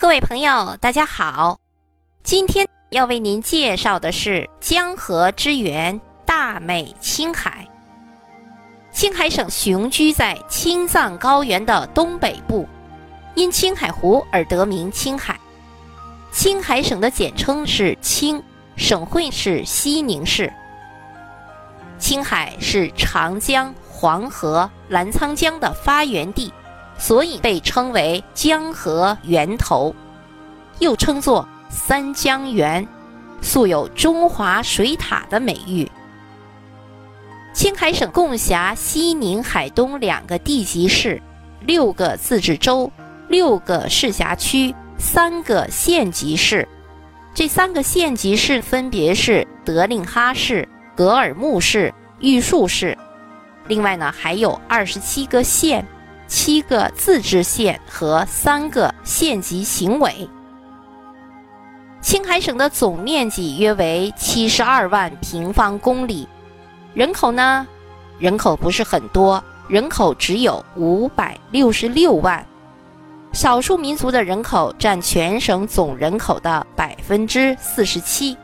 各位朋友，大家好！今天要为您介绍的是江河之源大美青海。青海省雄居在青藏高原的东北部，因青海湖而得名青海。青海省的简称是青，省会是西宁市。青海是长江、黄河、澜沧江的发源地。所以被称为江河源头，又称作三江源，素有“中华水塔”的美誉。青海省共辖西宁、海东两个地级市，六个自治州，六个市辖区，三个县级市。这三个县级市分别是德令哈市、格尔木市、玉树市。另外呢，还有二十七个县。七个自治县和三个县级行委。青海省的总面积约为七十二万平方公里，人口呢，人口不是很多，人口只有五百六十六万，少数民族的人口占全省总人口的百分之四十七。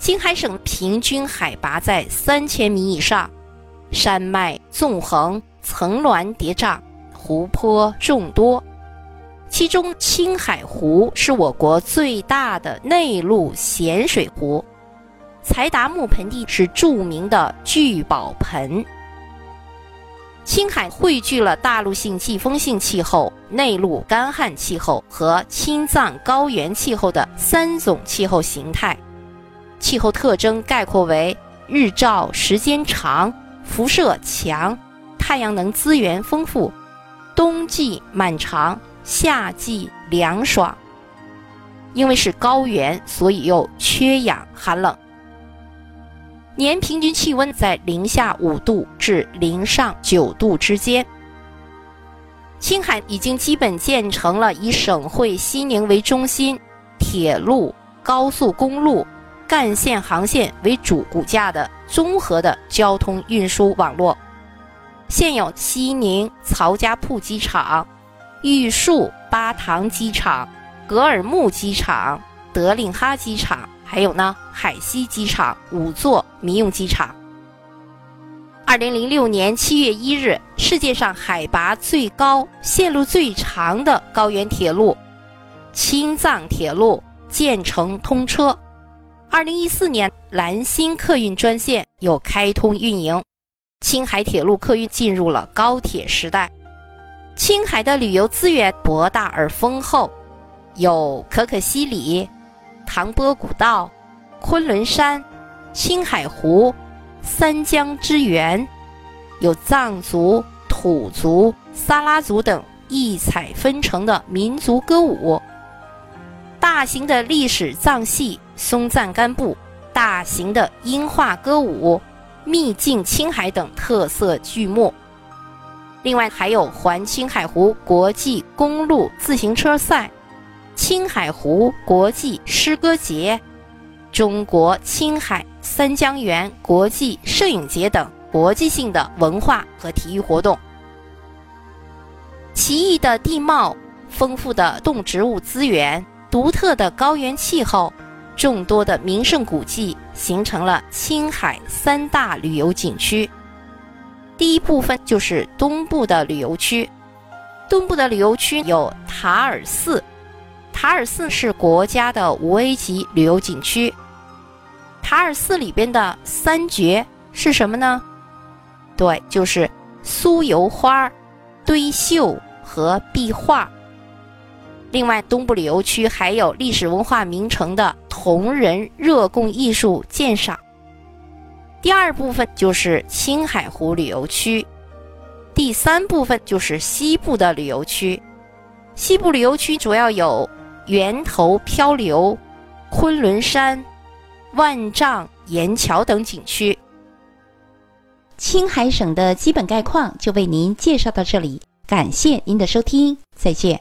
青海省平均海拔在三千米以上，山脉纵横。层峦叠嶂，湖泊众多，其中青海湖是我国最大的内陆咸水湖。柴达木盆地是著名的聚宝盆。青海汇聚了大陆性季风性气候、内陆干旱气候和青藏高原气候的三种气候形态，气候特征概括为日照时间长，辐射强。太阳能资源丰富，冬季漫长，夏季凉爽。因为是高原，所以又缺氧寒冷。年平均气温在零下五度至零上九度之间。青海已经基本建成了以省会西宁为中心，铁路、高速公路、干线航线为主骨架的综合的交通运输网络。现有西宁曹家铺机场、玉树巴塘机场、格尔木机场、德令哈机场，还有呢海西机场五座民用机场。二零零六年七月一日，世界上海拔最高、线路最长的高原铁路——青藏铁路建成通车。二零一四年，兰新客运专线又开通运营。青海铁路客运进入了高铁时代。青海的旅游资源博大而丰厚，有可可西里、唐波古道、昆仑山、青海湖、三江之源，有藏族、土族、撒拉族等异彩纷呈的民族歌舞，大型的历史藏戏松赞干布，大型的音画歌舞。秘境青海等特色剧目，另外还有环青海湖国际公路自行车赛、青海湖国际诗歌节、中国青海三江源国际摄影节等国际性的文化和体育活动。奇异的地貌、丰富的动植物资源、独特的高原气候。众多的名胜古迹形成了青海三大旅游景区。第一部分就是东部的旅游区，东部的旅游区有塔尔寺，塔尔寺是国家的五 A 级旅游景区。塔尔寺里边的三绝是什么呢？对，就是酥油花、堆绣和壁画。另外，东部旅游区还有历史文化名城的铜人热贡艺术鉴赏。第二部分就是青海湖旅游区，第三部分就是西部的旅游区。西部旅游区主要有源头漂流、昆仑山、万丈岩桥等景区。青海省的基本概况就为您介绍到这里，感谢您的收听，再见。